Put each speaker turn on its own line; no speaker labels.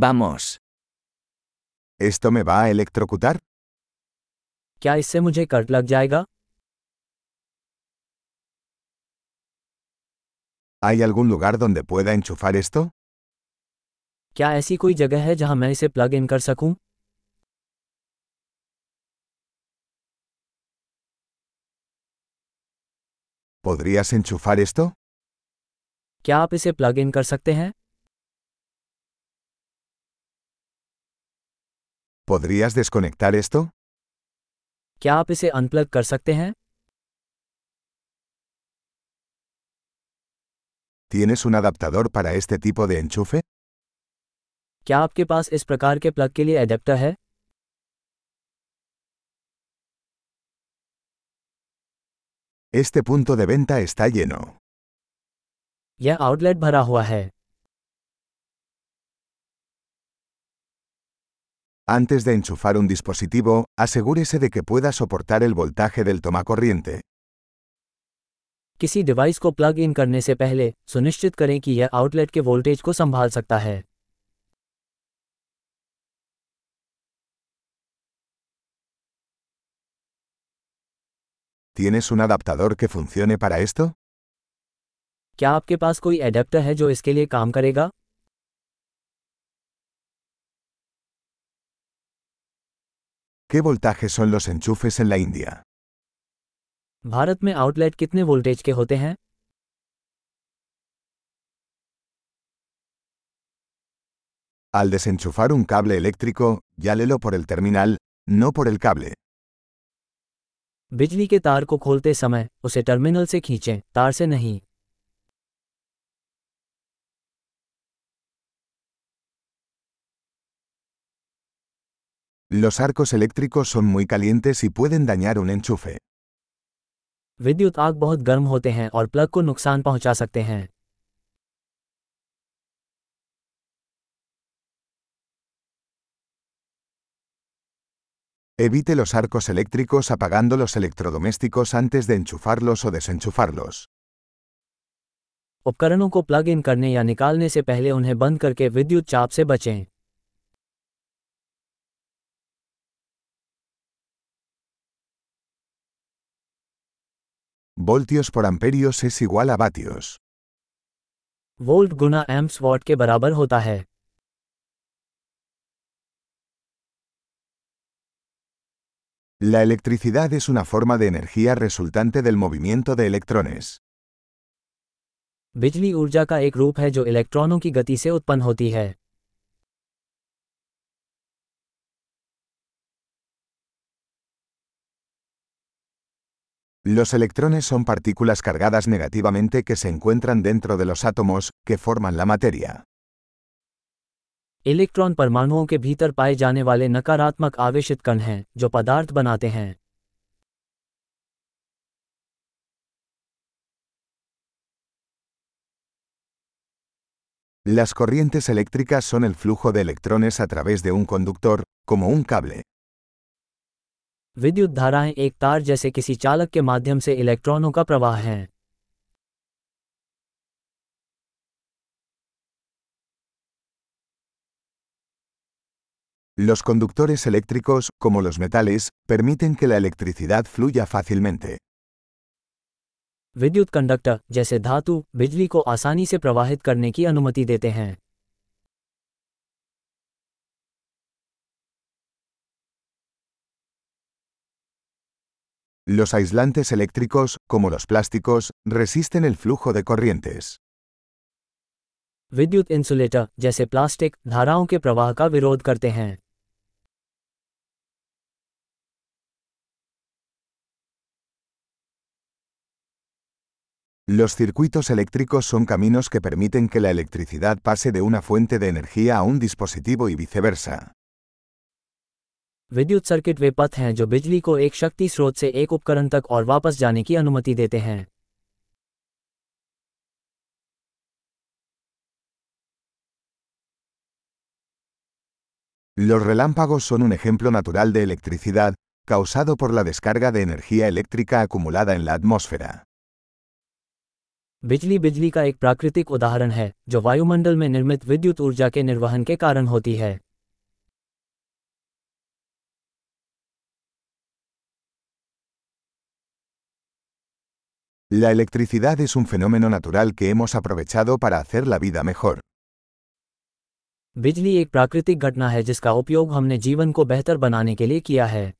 Vamos.
¿Esto me va a electrocutar?
क्या इससे मुझे कट लग जाएगा
¿Hay algún lugar donde pueda enchufar esto?
क्या ऐसी कोई जगह है जहां मैं इसे प्लग इन कर सकूं
¿Podrías enchufar esto?
क्या आप इसे प्लग इन कर सकते हैं
¿Podrías desconectar esto?
क्या आप इसे अनप्लग कर सकते हैं
¿Tienes un adaptador para este tipo de enchufe?
क्या आपके पास इस प्रकार के प्लग के लिए एडेप्टर है
Este punto de venta está lleno.
यह आउटलेट भरा हुआ है
Antes de enchufar un dispositivo, asegúrese de que pueda soportar el voltaje del tomacorriente.
किसी डिवाइस को प्लग इन करने से पहले सुनिश्चित करें कि यह आउटलेट के वोल्टेज को संभाल सकता है
¿Tienes un adaptador que funcione para esto?
क्या आपके पास कोई एडेप्टर है जो इसके लिए काम करेगा
¿Qué voltaje son los enchufes en la India?
Bharat में आउटलेट कितने वोल्टेज के होते हैं
Al desenchufar un cable eléctrico, llálelo por el terminal, no por el cable.
बिजली के तार को खोलते समय उसे टर्मिनल से खींचें तार से नहीं
Los arcos eléctricos son muy calientes y pueden dañar un enchufe.
विद्युत आग बहुत गर्म होते हैं और प्लग को नुकसान पहुंचा सकते हैं
Evite los arcos eléctricos apagando los electrodomésticos antes de enchufarlos o desenchufarlos.
उपकरणों को प्लग इन करने या निकालने से पहले उन्हें बंद करके विद्युत चाप से बचें
Voltios por amperios es igual a vatios.
Volt Guna amps what के बराबर होता है
La electricidad es una forma de energía resultante del movimiento de electrones.
बिजली ऊर्जा का एक रूप है जो इलेक्ट्रॉनों की गति से उत्पन्न होती है
Los electrones son partículas cargadas negativamente que se encuentran dentro de los átomos, que forman la materia.
Electron परमाणुओं के भीतर पाए जाने वाले नकारात्मक आवेशित कण हैं जो पदार्थ बनाते हैं
Las corrientes eléctricas son el flujo de electrones a través de un conductor, como un cable.
विद्युत धाराएँ एक तार जैसे किसी चालक के माध्यम से इलेक्ट्रॉनों का प्रवाह है
Los conductores eléctricos, como los metales, permiten que la electricidad fluya fácilmente.
विद्युत कंडक्टर जैसे धातु बिजली को आसानी से प्रवाहित करने की अनुमति देते हैं
Los aislantes eléctricos, como los plásticos, resisten el flujo de corrientes.
विद्युत इंसुलेटर जैसे प्लास्टिक धाराओं के प्रवाह का विरोध करते हैं
Los circuitos eléctricos son caminos que permiten que la electricidad pase de una fuente de energía a un dispositivo y viceversa.
विद्युत सर्किट वे पथ हैं जो बिजली को एक शक्ति स्रोत से एक उपकरण तक और वापस जाने की अनुमति देते हैं
Los relámpagos son un ejemplo natural de electricidad, causado por la descarga de energía eléctrica acumulada en la atmósfera.
बिजली बिजली का एक प्राकृतिक उदाहरण है जो वायुमंडल में निर्मित विद्युत ऊर्जा के निर्वहन के कारण होती है
La electricidad es un fenómeno natural que hemos aprovechado para hacer la vida mejor.
बिजली एक प्राकृतिक घटना है जिसका उपयोग हमने जीवन को बेहतर बनाने के लिए किया है